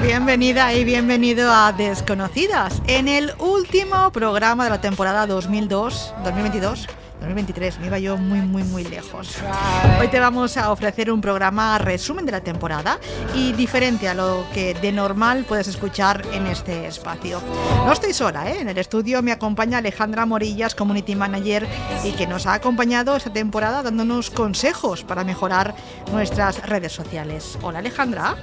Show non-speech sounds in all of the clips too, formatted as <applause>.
Bienvenida y bienvenido a Desconocidas, en el último programa de la temporada 2002, 2022. 2023, me iba yo muy, muy, muy lejos. Hoy te vamos a ofrecer un programa resumen de la temporada y diferente a lo que de normal puedes escuchar en este espacio. No estoy sola, ¿eh? en el estudio me acompaña Alejandra Morillas, Community Manager, y que nos ha acompañado esta temporada dándonos consejos para mejorar nuestras redes sociales. Hola Alejandra.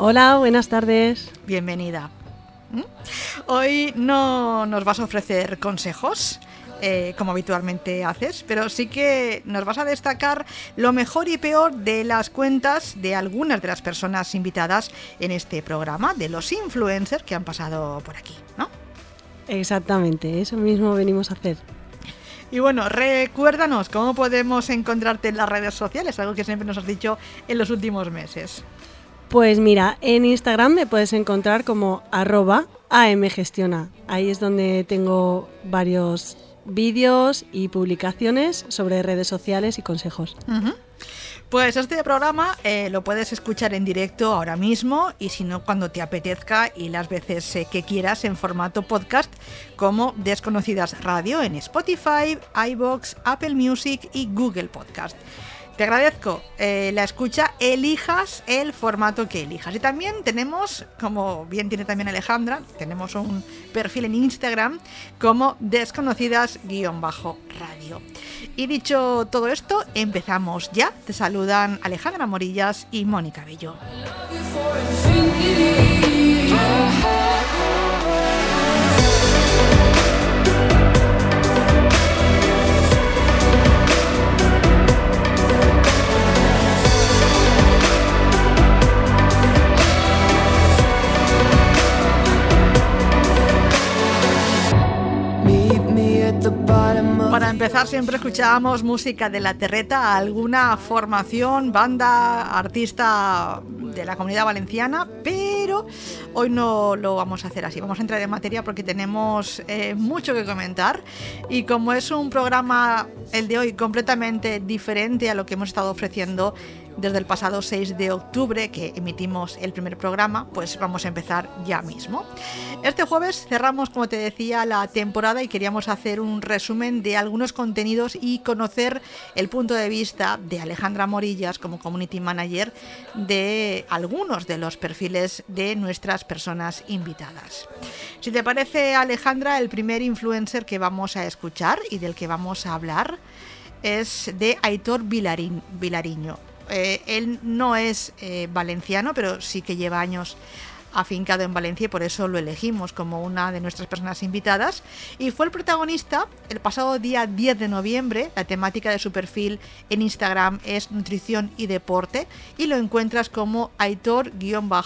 Hola, buenas tardes. Bienvenida. ¿Mm? Hoy no nos vas a ofrecer consejos, eh, como habitualmente haces, pero sí que nos vas a destacar lo mejor y peor de las cuentas de algunas de las personas invitadas en este programa, de los influencers que han pasado por aquí, ¿no? Exactamente, eso mismo venimos a hacer. Y bueno, recuérdanos cómo podemos encontrarte en las redes sociales, algo que siempre nos has dicho en los últimos meses. Pues mira, en Instagram me puedes encontrar como arroba amgestiona. Ahí es donde tengo varios vídeos y publicaciones sobre redes sociales y consejos. Pues este programa eh, lo puedes escuchar en directo ahora mismo y si no cuando te apetezca y las veces eh, que quieras en formato podcast como Desconocidas Radio en Spotify, iBox, Apple Music y Google Podcast. Te agradezco eh, la escucha, elijas el formato que elijas. Y también tenemos, como bien tiene también Alejandra, tenemos un perfil en Instagram como desconocidas-radio. Y dicho todo esto, empezamos ya. Te saludan Alejandra Morillas y Mónica Bello. Para empezar, siempre escuchábamos música de la terreta, alguna formación, banda, artista de la comunidad valenciana, pero hoy no lo vamos a hacer así. Vamos a entrar en materia porque tenemos eh, mucho que comentar y como es un programa, el de hoy, completamente diferente a lo que hemos estado ofreciendo desde el pasado 6 de octubre que emitimos el primer programa, pues vamos a empezar ya mismo. Este jueves cerramos, como te decía, la temporada y queríamos hacer un resumen de algunos contenidos y conocer el punto de vista de Alejandra Morillas como Community Manager de algunos de los perfiles de nuestras personas invitadas. Si te parece, Alejandra, el primer influencer que vamos a escuchar y del que vamos a hablar es de Aitor Vilariño. Eh, él no es eh, valenciano, pero sí que lleva años afincado en Valencia y por eso lo elegimos como una de nuestras personas invitadas. Y fue el protagonista el pasado día 10 de noviembre. La temática de su perfil en Instagram es nutrición y deporte y lo encuentras como Aitor-NID,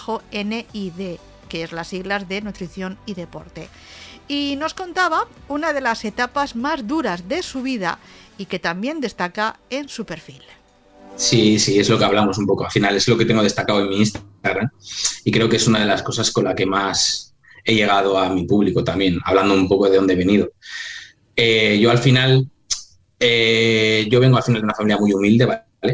que es las siglas de nutrición y deporte. Y nos contaba una de las etapas más duras de su vida y que también destaca en su perfil. Sí, sí, es lo que hablamos un poco. Al final es lo que tengo destacado en mi Instagram y creo que es una de las cosas con la que más he llegado a mi público también, hablando un poco de dónde he venido. Eh, yo al final, eh, yo vengo al final de una familia muy humilde.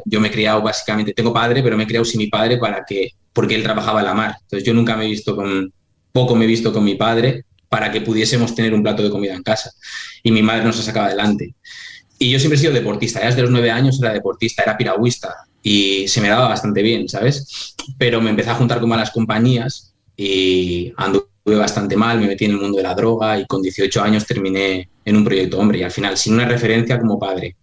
Yo me he criado básicamente, tengo padre, pero me he criado sin mi padre para que, porque él trabajaba en la mar. Entonces yo nunca me he visto con, poco me he visto con mi padre para que pudiésemos tener un plato de comida en casa. Y mi madre nos ha sacado adelante. Y yo siempre he sido deportista, ya desde los nueve años era deportista, era piragüista y se me daba bastante bien, ¿sabes? Pero me empecé a juntar con malas compañías y anduve bastante mal, me metí en el mundo de la droga y con 18 años terminé en un proyecto hombre y al final sin una referencia como padre,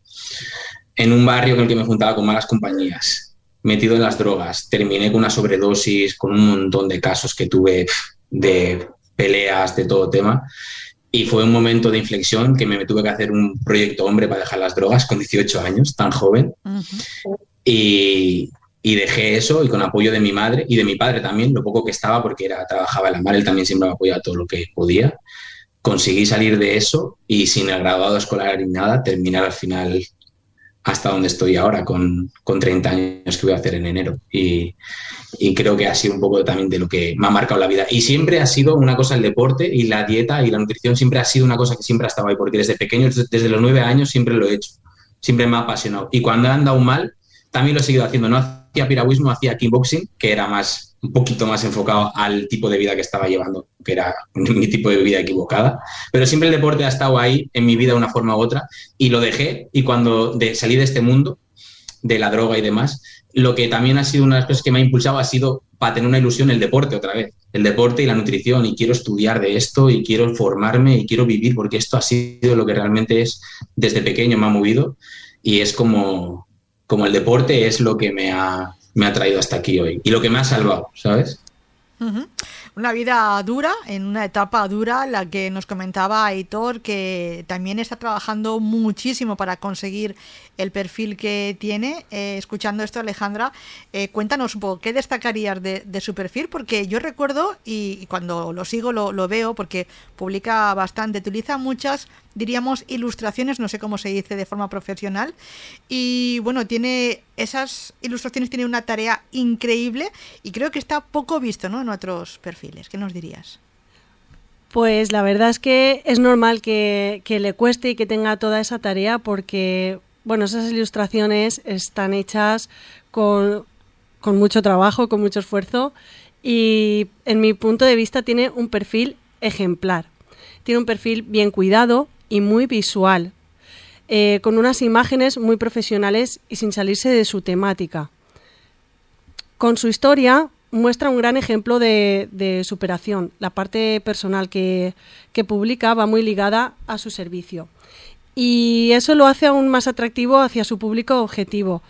en un barrio con el que me juntaba con malas compañías. metido en las drogas, terminé con una sobredosis, con un montón de casos que tuve de peleas, de todo tema. Y fue un momento de inflexión que me tuve que hacer un proyecto hombre para dejar las drogas con 18 años, tan joven. y, y, dejé eso y con apoyo de mi madre y de mi padre también, lo poco que estaba, porque era, trabajaba en la mar, él también siempre me apoyaba todo lo que podía. Conseguí salir de eso y sin el graduado escolar ni nada, terminar al final hasta donde estoy ahora, con, con 30 años que voy a hacer en enero. Y, y, creo que ha sido un poco también de lo que me ha marcado la vida. Y siempre ha sido una cosa el deporte y la dieta y la nutrición, siempre ha sido una cosa que siempre ha estado ahí, porque desde pequeño, desde los nueve años, siempre lo he hecho. Siempre me ha apasionado. Y cuando he andado mal, también lo he seguido haciendo. No hacía piragüismo, hacía kickboxing, que era más un poquito más enfocado al tipo de vida que estaba llevando, que era <laughs> mi tipo de vida equivocada. Pero siempre el deporte ha estado ahí en mi vida de una forma u otra y lo dejé y cuando de, salí de este mundo de la droga y demás, lo que también ha sido una de las cosas que me ha impulsado ha sido para tener una ilusión el deporte otra vez, el deporte y la nutrición y quiero estudiar de esto y quiero formarme y quiero vivir porque esto ha sido lo que realmente es desde pequeño me ha movido y es como, como el deporte es lo que me ha, me ha traído hasta aquí hoy y lo que me ha salvado, ¿sabes? Una vida dura, en una etapa dura, la que nos comentaba Aitor, que también está trabajando muchísimo para conseguir el perfil que tiene. Eh, escuchando esto, Alejandra, eh, cuéntanos un poco, ¿qué destacarías de, su perfil? Porque yo recuerdo, y, cuando lo sigo lo, lo, veo, porque publica bastante, utiliza muchas, diríamos, ilustraciones, no sé cómo se dice de forma profesional, y bueno, tiene esas ilustraciones, tiene una tarea increíble y creo que está poco visto ¿no? en otros perfiles. ¿Qué nos dirías? Pues la verdad es que es normal que, que le cueste y que tenga toda esa tarea porque bueno, esas ilustraciones están hechas con, mucho trabajo, con mucho esfuerzo y en mi punto de vista tiene un perfil ejemplar. Tiene un perfil bien cuidado y muy visual, eh, con unas imágenes muy profesionales y sin salirse de su temática. Con su historia muestra un gran ejemplo de, superación. La parte personal que, publica va muy ligada a su servicio y eso lo hace aún más atractivo hacia su público objetivo.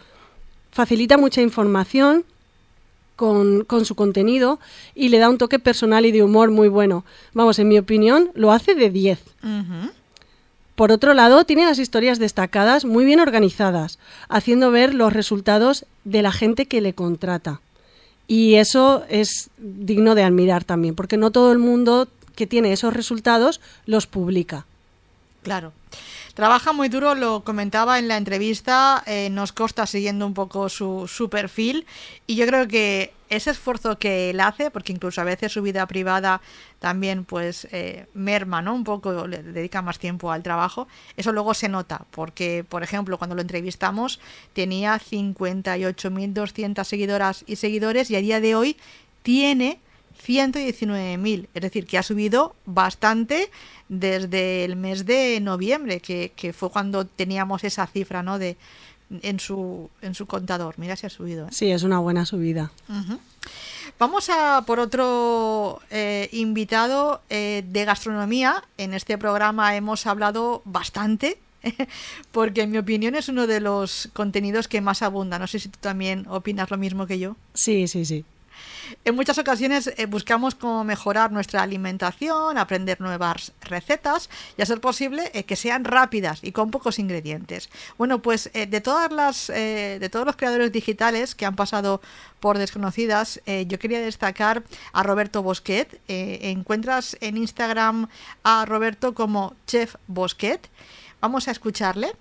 Facilita mucha información con, su contenido y le da un toque personal y de humor muy bueno. Vamos, en mi opinión, lo hace de 10. Por otro lado, tiene las historias destacadas muy bien organizadas, haciendo ver los resultados de la gente que le contrata. Y eso es digno de admirar también, porque no todo el mundo que tiene esos resultados los publica. Claro. Trabaja muy duro, lo comentaba en la entrevista, eh, nos consta siguiendo un poco su, su perfil y yo creo que ese esfuerzo que él hace, porque incluso a veces su vida privada también pues eh, merma, ¿no? Un poco, le dedica más tiempo al trabajo, eso luego se nota, porque por ejemplo cuando lo entrevistamos tenía 58.200 seguidoras y seguidores y a día de hoy tiene 119.000, es decir, que ha subido bastante desde el mes de noviembre, que, fue cuando teníamos esa cifra ¿no? de, en, su, en su contador. Mira si ha subido. ¿eh? Sí, es una buena subida. Vamos a por otro eh, invitado eh, de gastronomía. En este programa hemos hablado bastante <laughs> porque en mi opinión es uno de los contenidos que más abunda. No sé si tú también opinas lo mismo que yo. Sí, sí, sí. En muchas ocasiones eh, buscamos cómo mejorar nuestra alimentación, aprender nuevas recetas y a ser posible eh, que sean rápidas y con pocos ingredientes. Bueno, pues eh, de todas las de todos los creadores digitales que han pasado por desconocidas, yo quería destacar a Roberto Bosquet. encuentras en Instagram a Roberto como Chef Bosquet. Vamos a escucharle.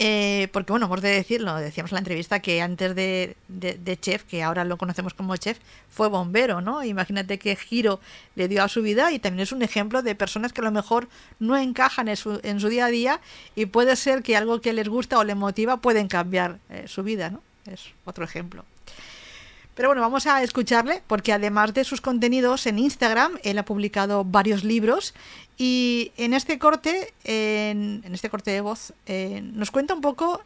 Eh, porque bueno, hemos de decirlo, decíamos en la entrevista que antes de, chef, que ahora lo conocemos como chef, fue bombero, ¿no? Imagínate qué giro le dio a su vida y también es un ejemplo de personas que a lo mejor no encajan en su, en su día a día y puede ser que algo que les gusta o les motiva pueden cambiar eh, su vida, ¿no? Es otro ejemplo. Pero bueno, vamos a escucharle porque además de sus contenidos en Instagram, él ha publicado varios libros y en este corte, en, este corte de voz, eh, nos cuenta un poco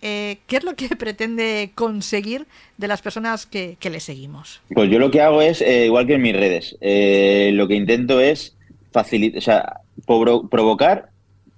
eh, qué es lo que <laughs> pretende conseguir de las personas que, le seguimos. Pues yo lo que hago es, eh, igual que en mis redes, lo que intento es facilitar, o sea, provocar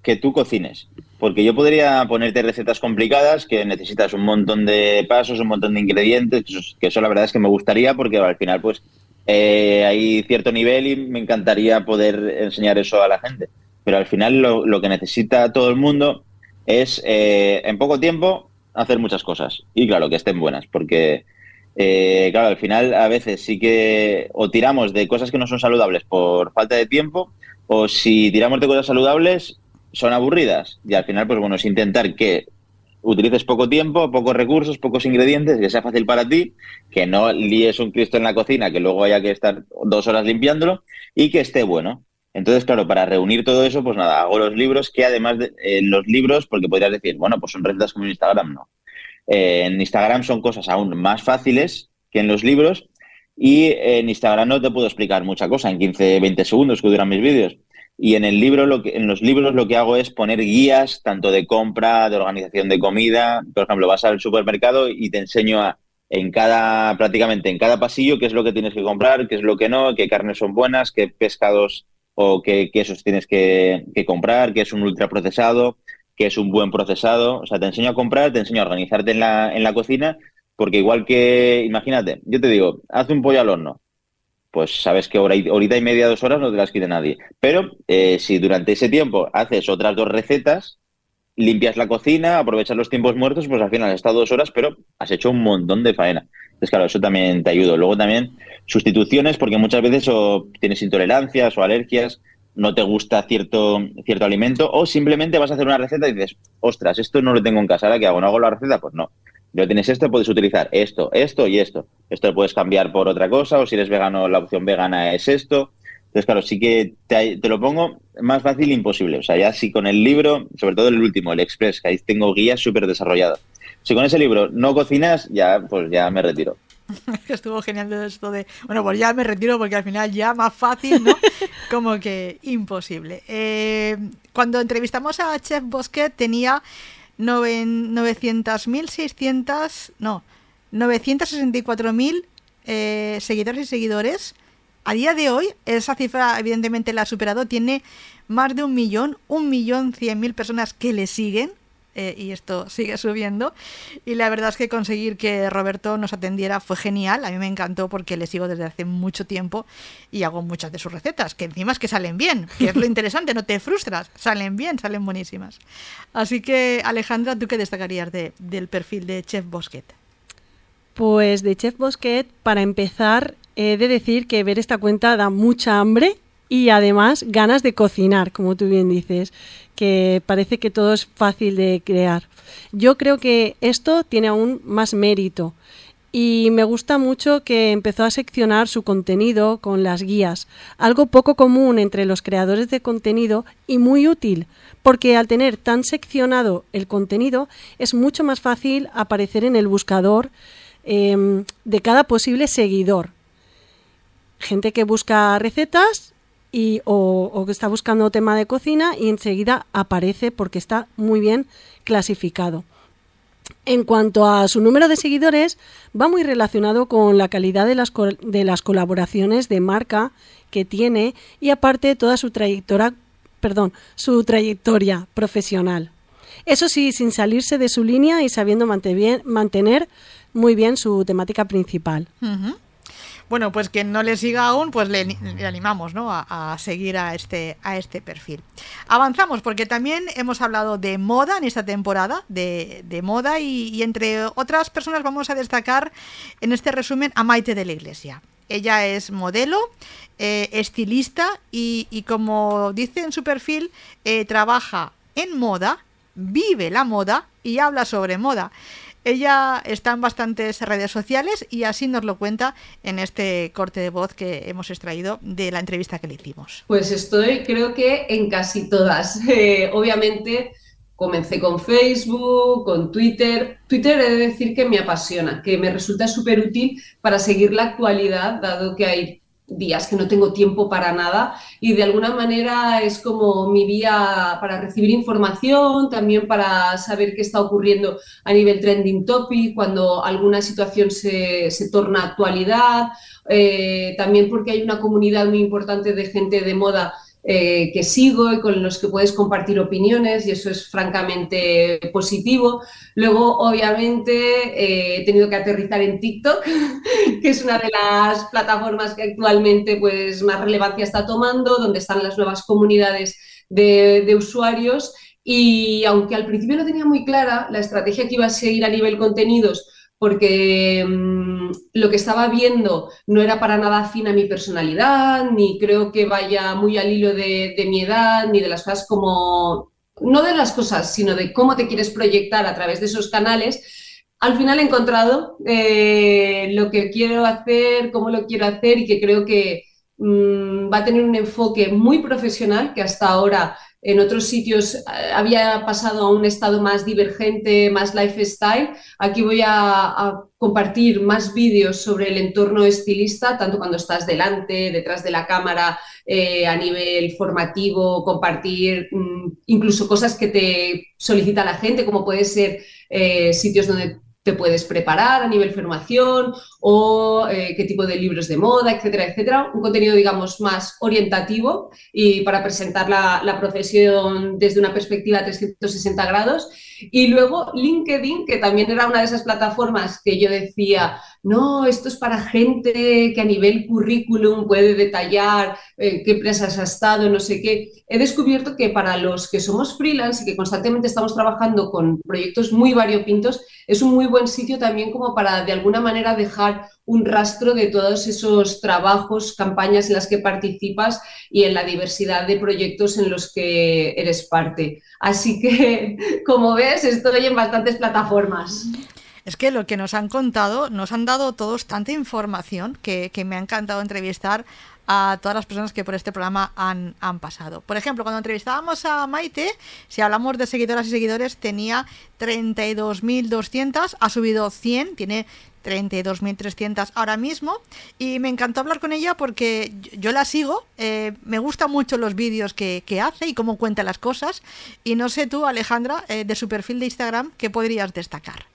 que tú cocines. Porque yo podría ponerte recetas complicadas que necesitas un montón de pasos, un montón de ingredientes, que eso la verdad es que me gustaría porque al final pues eh, hay cierto nivel y me encantaría poder enseñar eso a la gente. Pero al final lo, que necesita todo el mundo es eh, en poco tiempo hacer muchas cosas. Y claro, que estén buenas, porque eh, claro, al final a veces sí que o tiramos de cosas que no son saludables por falta de tiempo, o si tiramos de cosas saludables son aburridas. Y al final, pues bueno, es intentar que utilices poco tiempo, pocos recursos, pocos ingredientes, que sea fácil para ti, que no líes un Cristo en la cocina, que luego haya que estar dos horas limpiándolo y que esté bueno. Entonces, claro, para reunir todo eso, pues nada, hago los libros que además de los libros, porque podrías decir, bueno, pues son recetas como en Instagram, no. Eh, en Instagram son cosas aún más fáciles que en los libros y en Instagram no te puedo explicar mucha cosa en 15, 20 segundos que duran mis vídeos. Y en el libro, lo que, en los libros lo que hago es poner guías tanto de compra, de organización de comida. Por ejemplo, vas al supermercado y te enseño en cada, prácticamente en cada pasillo, qué es lo que tienes que comprar, qué es lo que no, qué carnes son buenas, qué pescados o qué quesos tienes que, comprar, qué es un ultraprocesado, qué es un buen procesado. O sea, te enseño a comprar, te enseño a organizarte en la, en la cocina, porque igual que, imagínate, yo te digo, haz un pollo al horno pues sabes que hora y, horita y media, dos horas no te las quite nadie. Pero eh, si durante ese tiempo haces otras dos recetas, limpias la cocina, aprovechas los tiempos muertos, pues al final has estado dos horas, pero has hecho un montón de faena. Entonces, claro, eso también te ayuda. Luego también sustituciones, porque muchas veces o tienes intolerancias o alergias, no te gusta cierto, cierto alimento, o simplemente vas a hacer una receta y dices, ostras, esto no lo tengo en casa, ¿ahora qué hago? ¿No hago la receta? Pues no ya tienes esto, puedes utilizar esto, esto y esto. Esto lo puedes cambiar por otra cosa, o si eres vegano, la opción vegana es esto. Entonces, claro, sí que te, lo pongo más fácil e imposible. O sea, ya si con el libro, sobre todo el último, el Express, que ahí tengo guías súper desarrolladas. Si con ese libro no cocinas, ya, pues ya me retiro. <laughs> Estuvo genial esto de, bueno, pues ya me retiro porque al final ya más fácil, ¿no? <laughs> Como que imposible. Eh, cuando entrevistamos a Chef Bosquet tenía 900.600, no, 964.000 eh, seguidores y seguidores. A día de hoy, esa cifra evidentemente la ha superado, tiene más de un millón, un millón cien mil personas que le siguen. Eh, y esto sigue subiendo. Y la verdad es que conseguir que Roberto nos atendiera fue genial. A mí me encantó porque le sigo desde hace mucho tiempo y hago muchas de sus recetas, que encima es que salen bien, que es lo <laughs> interesante, no te frustras, salen bien, salen buenísimas. Así que, Alejandra, ¿tú qué destacarías de, del perfil de Chef Bosquet? Pues de Chef Bosquet, para empezar, he de decir que ver esta cuenta da mucha hambre y además ganas de cocinar, como tú bien dices, que parece que todo es fácil de crear. Yo creo que esto tiene aún más mérito y me gusta mucho que empezó a seccionar su contenido con las guías, algo poco común entre los creadores de contenido y muy útil, porque al tener tan seccionado el contenido es mucho más fácil aparecer en el buscador em, de cada posible seguidor. Gente que busca recetas y, o, que está buscando tema de cocina y enseguida aparece porque está muy bien clasificado. En cuanto a su número de seguidores, va muy relacionado con la calidad de las, de las colaboraciones de marca que tiene y aparte toda su trayectoria, perdón, su trayectoria profesional. Eso sí, sin salirse de su línea y sabiendo mantener muy bien su temática principal. Bueno, pues quien no le siga aún, pues le, animamos ¿no? a, seguir a este, a este perfil. Avanzamos porque también hemos hablado de moda en esta temporada, de, moda y, entre otras personas vamos a destacar en este resumen a Maite de la Iglesia. Ella es modelo, eh, estilista y, como dice en su perfil, eh, trabaja en moda, vive la moda y habla sobre moda. Ella está en bastantes redes sociales y así nos lo cuenta en este corte de voz que hemos extraído de la entrevista que le hicimos. Pues estoy, creo que en casi todas. <laughs> Eh, obviamente comencé con Facebook, con Twitter. Twitter he de decir que me apasiona, que me resulta súper útil para seguir la actualidad, dado que hay días que no tengo tiempo para nada y de alguna manera es como mi vía para recibir información, también para saber qué está ocurriendo a nivel trending topic, cuando alguna situación se, se torna actualidad, eh, también porque hay una comunidad muy importante de gente de moda eh, que sigo y con los que puedes compartir opiniones y eso es francamente positivo. Luego, obviamente, eh, he tenido que aterrizar en TikTok, <laughs> que es una de las plataformas que actualmente pues, más relevancia está tomando, donde están las nuevas comunidades de, usuarios. Y aunque al principio no tenía muy clara la estrategia que iba a seguir a nivel contenidos, porque mm, lo que estaba viendo no era para nada afín a mi personalidad, ni creo que vaya muy al hilo de, mi edad, ni de las cosas como, no de las cosas, sino de cómo te quieres proyectar a través de esos canales. Al final he encontrado eh, lo que quiero hacer, cómo lo quiero hacer y que creo que mm, va a tener un enfoque muy profesional que hasta ahora en otros sitios eh, había pasado a un estado más divergente, más lifestyle. Aquí voy a, compartir más vídeos sobre el entorno estilista, tanto cuando estás delante, detrás de la cámara, eh, a nivel formativo, compartir mm, incluso cosas que te solicita la gente, como puede ser eh, sitios donde te puedes preparar a nivel formación o eh, qué tipo de libros de moda, etcétera, etcétera. Un contenido, digamos, más orientativo y para presentar la, la profesión desde una perspectiva 360 grados. Y luego LinkedIn, que también era una de esas plataformas que yo decía, no, esto es para gente que a nivel currículum puede detallar eh, qué empresas ha estado, no sé qué. He descubierto que para los que somos freelance y que constantemente estamos trabajando con proyectos muy variopintos, es un muy buen sitio también como para de alguna manera dejar un rastro de todos esos trabajos, campañas en las que participas y en la diversidad de proyectos en los que eres parte. Así que, <laughs> como ves, estoy en bastantes plataformas. Es que lo que nos han contado, nos han dado todos tanta información que, me ha encantado entrevistar a todas las personas que por este programa han, pasado. Por ejemplo, cuando entrevistábamos a Maite, si hablamos de seguidoras y seguidores, tenía 32.200, ha subido 100, tiene 32.300 ahora mismo y me encantó hablar con ella porque yo la sigo, eh, me gustan mucho los vídeos que, hace y cómo cuenta las cosas y no sé tú Alejandra, eh, de su perfil de Instagram, ¿qué podrías destacar?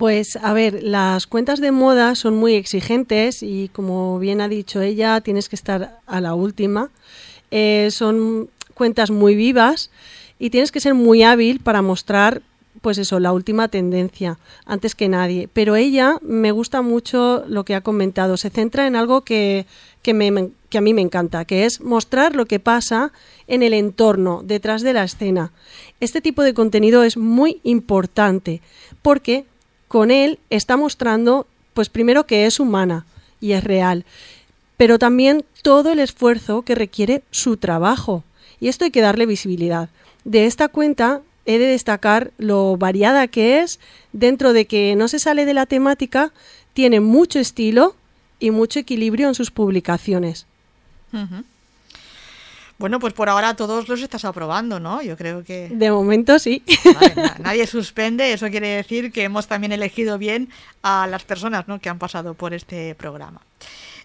Pues a ver, las cuentas de moda son muy exigentes y como bien ha dicho ella, tienes que estar a la última. Eh, son cuentas muy vivas y tienes que ser muy hábil para mostrar pues eso, la última tendencia, antes que nadie. Pero ella me gusta mucho lo que ha comentado, se centra en algo que, que, que a mí me encanta, que es mostrar lo que pasa en el entorno, detrás de la escena. Este tipo de contenido es muy importante porque con él está mostrando, pues primero que es humana y es real, pero también todo el esfuerzo que requiere su trabajo. Y esto hay que darle visibilidad. De esta cuenta he de destacar lo variada que es, dentro de que no se sale de la temática, tiene mucho estilo y mucho equilibrio en sus publicaciones. Bueno, pues por ahora todos los estás aprobando, ¿no? Yo creo que... De momento sí. <laughs> nadie suspende, eso quiere decir que hemos también elegido bien a las personas ¿no? que han pasado por este programa.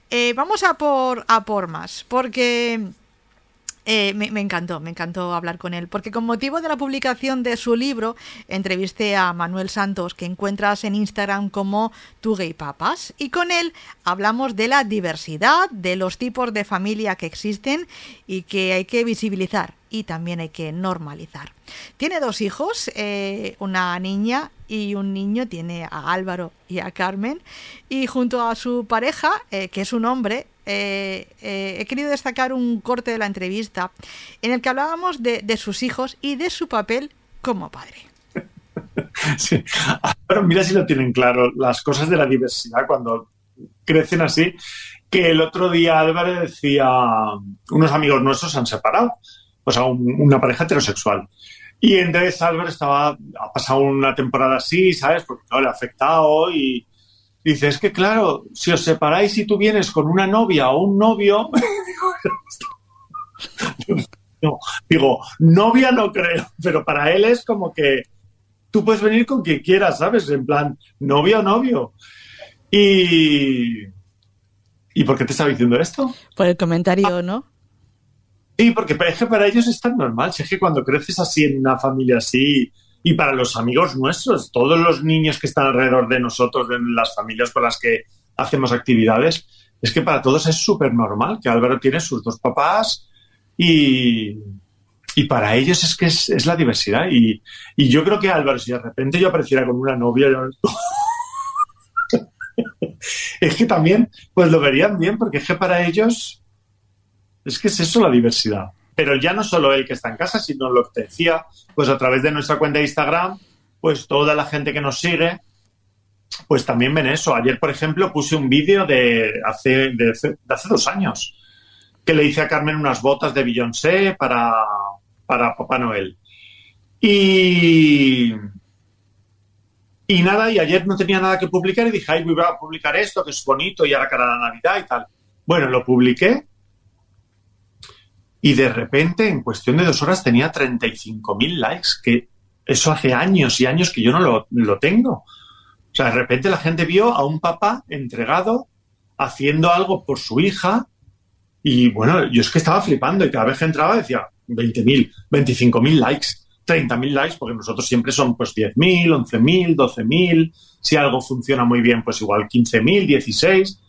Eh, vamos a por, a por más, porque eh, me, encantó, me encantó hablar con él, porque con motivo de la publicación de su libro, entrevisté a Manuel Santos, que encuentras en Instagram como Tu Gay Papas, y con él hablamos de la diversidad, de los tipos de familia que existen y que hay que visibilizar y también hay que normalizar. Tiene dos hijos, eh, una niña y un niño, tiene a Álvaro y a Carmen, y junto a su pareja, eh, que es un hombre, eh, he querido destacar un corte de la entrevista en el que hablábamos de, sus hijos y de su papel como padre. <laughs> Sí. Mira si lo tienen claro, las cosas de la diversidad cuando crecen así, que el otro día Álvaro decía, unos amigos nuestros se han separado o sea, una pareja heterosexual. Y entonces Álvaro estaba, ha pasado una temporada así, ¿sabes? Porque le ha afectado y dice, es que claro, si os separáis y tú vienes con una novia o un novio, <laughs> <laughs> no, digo, novia no creo, pero para él es como que tú puedes venir con quien quieras, ¿sabes? En plan, novia o novio. Y... ¿Y por qué te estaba diciendo esto? Por el comentario, ¿no? Sí, porque es que para ellos es tan normal. Si es que cuando creces así en una familia así, y para los amigos nuestros, todos los niños que están alrededor de nosotros, en las familias con las que hacemos actividades, es que para todos es súper normal que Álvaro tiene sus dos papás, y, y para ellos es que es, la diversidad. Y, y, yo creo que Álvaro, si de repente yo apareciera con una novia, <laughs> es que también pues lo verían bien, porque es que para ellos es que es eso la diversidad. Pero ya no solo el que está en casa, sino lo que te decía, pues a través de nuestra cuenta de Instagram, pues toda la gente que nos sigue, pues también ven eso. Ayer, por ejemplo, puse un vídeo de hace, de, hace dos años que le hice a Carmen unas botas de Beyoncé para, para Papá Noel. Y, y nada, y ayer no tenía nada que publicar y dije, ay, voy a publicar esto, que es bonito y ahora cara la Navidad y tal. Bueno, lo publiqué y de repente, en cuestión de dos horas, tenía 35.000 likes, que eso hace años y años que yo no lo, lo tengo. O sea, de repente la gente vio a un papá entregado haciendo algo por su hija y bueno, yo es que estaba flipando y cada vez que entraba decía 20.000, 25.000 likes, 30.000 likes, porque nosotros siempre son pues 10.000, 11.000, 12.000, si algo funciona muy bien pues igual 15.000, 16,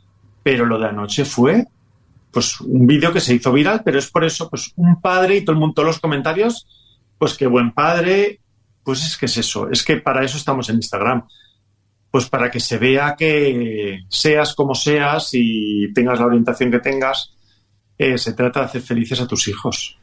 pero lo de anoche fue pues un vídeo que se hizo viral, pero es por eso, pues un padre y todo el mundo, todos los comentarios, pues qué buen padre, pues es que es eso, es que para eso estamos en Instagram, pues para que se vea que seas como seas y tengas la orientación que tengas, eh, se trata de hacer felices a tus hijos.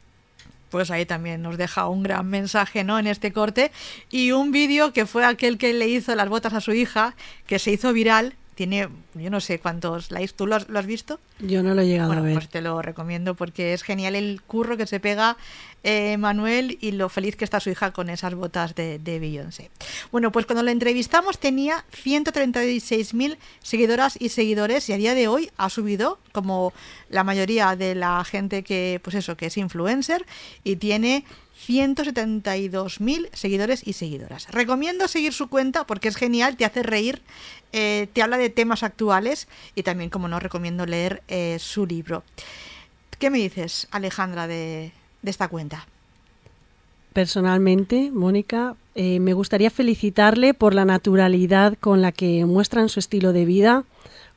Pues ahí también nos deja un gran mensaje ¿no? en este corte. Y un vídeo que fue aquel que le hizo las botas a su hija, que se hizo viral tiene, yo no sé cuántos likes. ¿Tú lo has, visto? Yo no lo he llegado a ver. Pues te lo recomiendo porque es genial el curro que se pega eh, Manuel y lo feliz que está su hija con esas botas de, de Beyoncé. Bueno, pues cuando la entrevistamos tenía 136.000 seguidoras y seguidores y a día de hoy ha subido como la mayoría de la gente que, pues eso, que es influencer y tiene 172.000 seguidores y seguidoras. Recomiendo seguir su cuenta porque es genial, te hace reír, eh, te habla de temas actuales y también, como no, recomiendo leer eh, su libro. ¿Qué me dices, Alejandra, de, esta cuenta? Personalmente, Mónica, eh, me gustaría felicitarle por la naturalidad con la que muestran su estilo de vida,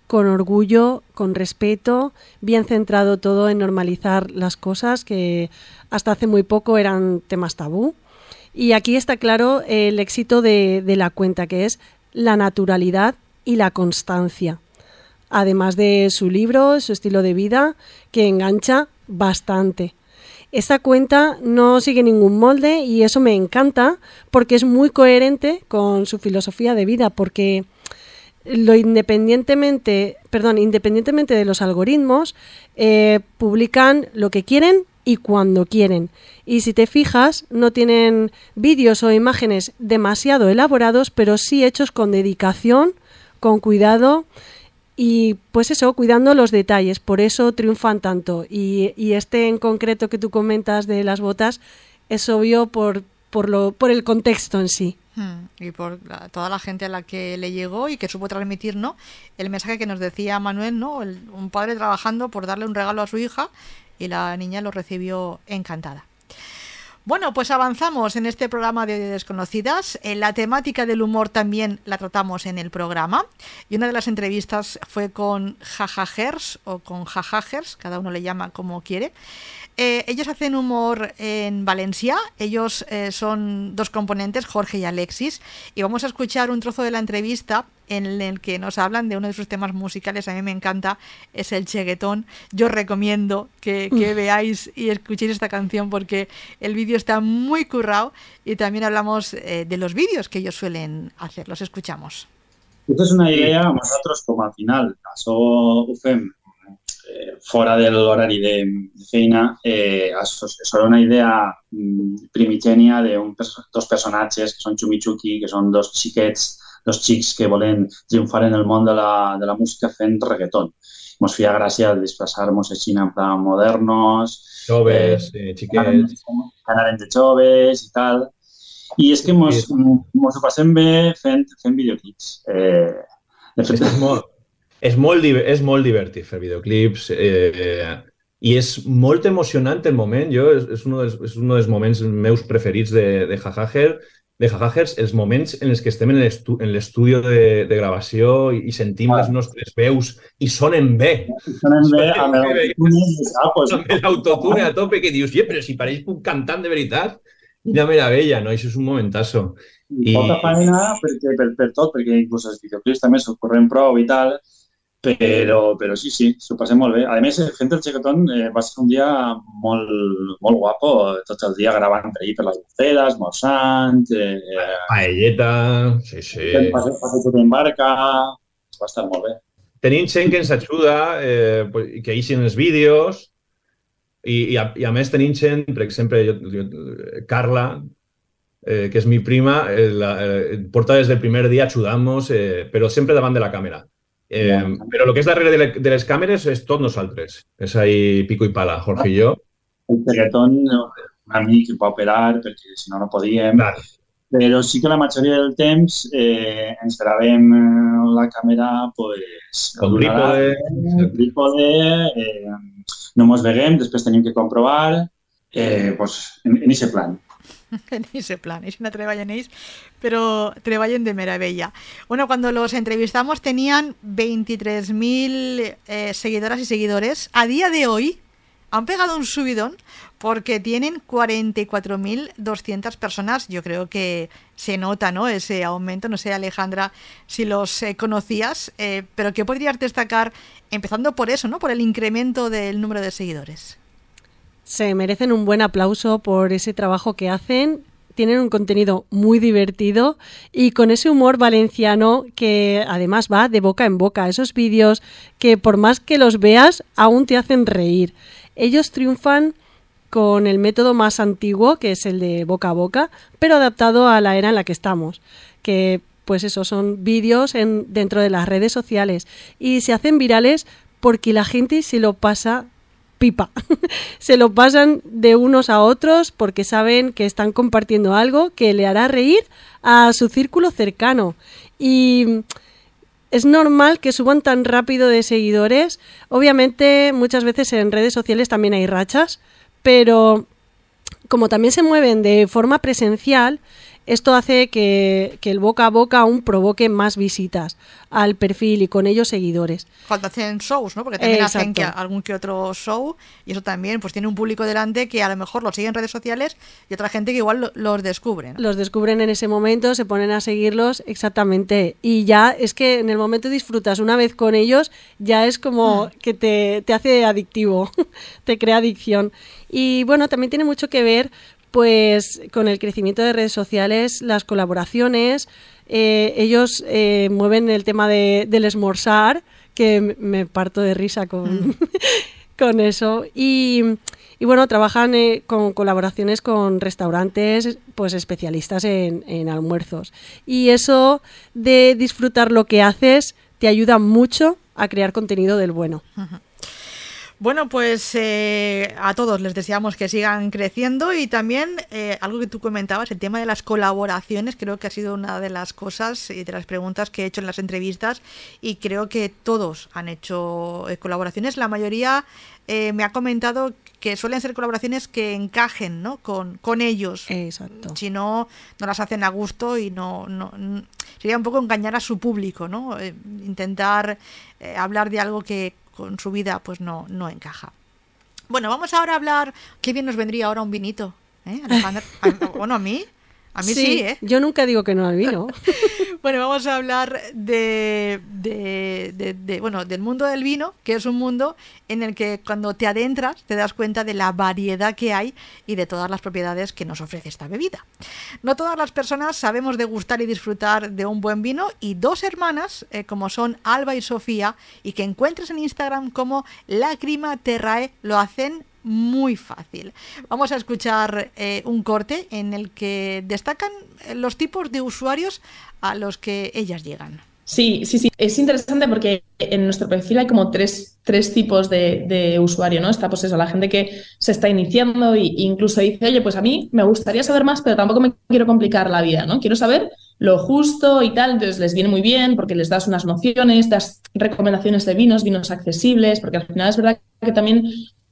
con orgullo, con respeto, bien centrado todo en normalizar las cosas que hasta hace muy poco eran temas tabú. Y aquí está claro el éxito de, la cuenta, que es la naturalidad y la constancia. Además de su libro, su estilo de vida, que engancha bastante. Esta cuenta no sigue ningún molde y eso me encanta porque es muy coherente con su filosofía de vida, porque lo independientemente, perdón, independientemente de los algoritmos, eh, publican lo que quieren y cuando quieren. Y si te fijas, no tienen vídeos o imágenes demasiado elaborados, pero sí hechos con dedicación, con cuidado y pues eso, cuidando los detalles. Por eso triunfan tanto. Y, y este en concreto que tú comentas de las botas es obvio por, por, lo, por el contexto en sí. Y por toda la gente a la que le llegó y que supo transmitir ¿no? el mensaje que nos decía Manuel, ¿no? un padre trabajando por darle un regalo a su hija y la niña lo recibió encantada. Bueno, pues avanzamos en este programa de Desconocidas. En la temática del humor también la tratamos en el programa. Y una de las entrevistas fue con Jajajers o con Jajajers, cada uno le llama como quiere. Eh, ellos hacen humor en Valencia, ellos eh, son dos componentes, Jorge y Alexis, y vamos a escuchar un trozo de la entrevista en el que nos hablan de uno de sus temas musicales, a mí me encanta, es el cheguetón. Yo recomiendo que, veáis y escuchéis esta canción porque el vídeo está muy currado y también hablamos eh, de los vídeos que ellos suelen hacer, los escuchamos. Esto es una idea, nosotros como al final, caso UFEM eh, fora de l'horari de, de feina, eh, és una idea mm, primigènia de un, dos personatges que són Chumichuki, que són dos xiquets, dos xics que volen triomfar en el món de la, de la música fent reggaeton. Ens feia gràcia desplaçar-nos així en plan modernos, joves, eh, xiquets, anaren de joves i tal. I és que mos ho passem bé fent, fent videoclips. Eh, de fet, és molt, és molt, és molt divertit fer videoclips eh, i és molt emocionant el moment. Jo, és, és, un dels, és un dels moments meus preferits de, de Jajager de Jajajers els moments en els que estem en l'estu- en l'estudi de, de gravació i, i sentim Ah. les nostres veus i sonen bé. Sonen bé Sonen Amb l'autotune a tope que dius, "Ie, però si pareix un cantant de veritat. Quina meravella, no? Això és un momentazo. i poca feina perquè, per, per tot, perquè inclús els videoclips també s'ho corren prou i tal, però, però sí, sí, s'ho passem molt bé. A més, Gent del Xecotón eh, va ser un dia molt, molt guapo, tot el dia gravant per ahir per les Buceres, esmorzant, eh, eh, Paelleta, sí, sí. passeig passeig en barca, va estar molt bé. Tenim gent que ens ajuda, eh, que eixin els vídeos, i, i, a, i a més tenim gent, per exemple, jo, jo, Carla, eh, que és mi prima, eh, la, eh, porta des del primer dia ajudant-nos, eh, però sempre davant de la càmera. Eh, però el que és darrere de, le, de les càmeres és tot nosaltres. És ahí pico i pala, Jorge i jo. El Xecotón, un amic que va operar, perquè si no, no podíem. Clar. Però sí que la majoria del temps eh, ens gravem eh, la càmera pues, Con trípode, eh, no mos veguem, després tenim que comprovar, eh, pues, en, en ese plan. <laughs> en ese plan, ells no treballen ells, però treballen de meravella. Bueno, cuando los entrevistamos tenían 23.000 eh, seguidoras y seguidores. A día de hoy han pegado un subidón porque tienen 44.200 personas. Yo creo que se nota ¿no? ese aumento. No sé, Alejandra, si los eh, conocías, eh, pero ¿qué podrías destacar, empezando por eso, ¿no? por el incremento del número de seguidores? Se merecen un buen aplauso por ese trabajo que hacen. Tienen un contenido muy divertido y con ese humor valenciano que además va de boca en boca. Esos vídeos que por más que los veas aún te hacen reír. Ellos triunfan con el método más antiguo, que es el de boca a boca, pero adaptado a la era en la que estamos. Que pues eso son vídeos en, dentro de las redes sociales y se hacen virales porque la gente se lo pasa pipa. <laughs> se lo pasan de unos a otros porque saben que están compartiendo algo que le hará reír a su círculo cercano. Y es normal que suban tan rápido de seguidores. Obviamente muchas veces en redes sociales también hay rachas, pero como también se mueven de forma presencial, esto hace que, que, el boca a boca aún provoque más visitas al perfil y con ellos seguidores. Cuando hacen shows, ¿no? Porque también Exacto. hacen que algún que otro show y eso también pues tiene un público delante que a lo mejor lo sigue en redes sociales y otra gente que igual lo, los descubre. ¿no? Los descubren en ese momento, se ponen a seguirlos exactamente y ya es que en el momento disfrutas una vez con ellos, ya es como que te, te hace adictivo, <laughs> te crea adicción. Y bueno, también tiene mucho que ver pues con el crecimiento de redes sociales, las colaboraciones, eh, ellos eh, mueven el tema de, del esmorzar, que me parto de risa con, mm. <laughs> con eso. Y, y, bueno, trabajan eh, con colaboraciones con restaurantes pues especialistas en, en, almuerzos. Y eso de disfrutar lo que haces te ayuda mucho a crear contenido del bueno. Uh -huh. Bueno, pues eh, a todos les deseamos que sigan creciendo y también eh, algo que tú comentabas, el tema de las colaboraciones, creo que ha sido una de las cosas y de las preguntas que he hecho en las entrevistas y creo que todos han hecho eh, colaboraciones. La mayoría me ha comentado que suelen ser colaboraciones que encajen ¿no? con, con ellos. Exacto. Si no, no las hacen a gusto y no, no, no sería un poco engañar a su público, ¿no? intentar hablar de algo que con su vida pues no, no encaja. Bueno, vamos ahora a hablar, qué bien nos vendría ahora un vinito, ¿eh, Alejandra? bueno, a mí, a mí sí, sí ¿eh? Yo nunca digo que no al vino. <laughs> bueno, vamos a hablar de, de, de, de, bueno, del mundo del vino, que es un mundo en el que cuando te adentras te das cuenta de la variedad que hay y de todas las propiedades que nos ofrece esta bebida. No todas las personas sabemos degustar y disfrutar de un buen vino y dos hermanas, eh, como son Alba y Sofía, y que encuentres en Instagram como Lacrima Terrae, lo hacen muy fácil. Vamos a escuchar eh, un corte en el que destacan los tipos de usuarios a los que ellas llegan. Sí, sí, sí. Es interesante porque en nuestro perfil hay como tres, tres tipos de, de, usuario, ¿no? Está pues eso, la gente que se está iniciando e incluso dice, oye, pues a mí me gustaría saber más, pero tampoco me quiero complicar la vida, ¿no? Quiero saber lo justo y tal, entonces les viene muy bien porque les das unas nociones, das recomendaciones de vinos, vinos accesibles, porque al final es verdad que también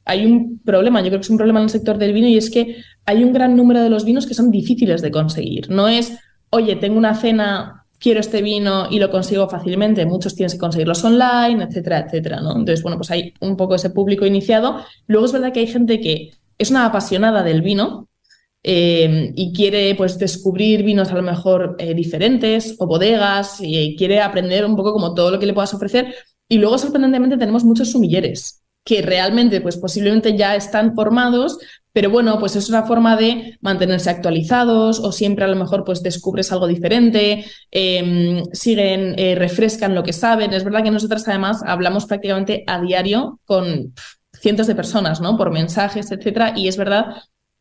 hay un problema, yo creo que es un problema en el sector del vino y es que hay un gran número de los vinos que son difíciles de conseguir. No es, oye, tengo una cena, quiero este vino y lo consigo fácilmente. Muchos tienes que conseguirlos online, etcétera, etcétera, ¿no? Entonces, bueno, pues hay un poco ese público iniciado. Luego es verdad que hay gente que es una apasionada del vino, eh, y quiere pues descubrir vinos a lo mejor eh, diferentes o bodegas y quiere aprender un poco como todo lo que le puedas ofrecer. Y luego sorprendentemente tenemos muchos sumilleres que realmente pues posiblemente ya están formados, pero bueno, pues es una forma de mantenerse actualizados o siempre a lo mejor pues descubres algo diferente, em, siguen, eh, refrescan lo que saben. Es verdad que nosotras además hablamos prácticamente a diario con cientos de personas, ¿no? Por mensajes, etcétera, y es verdad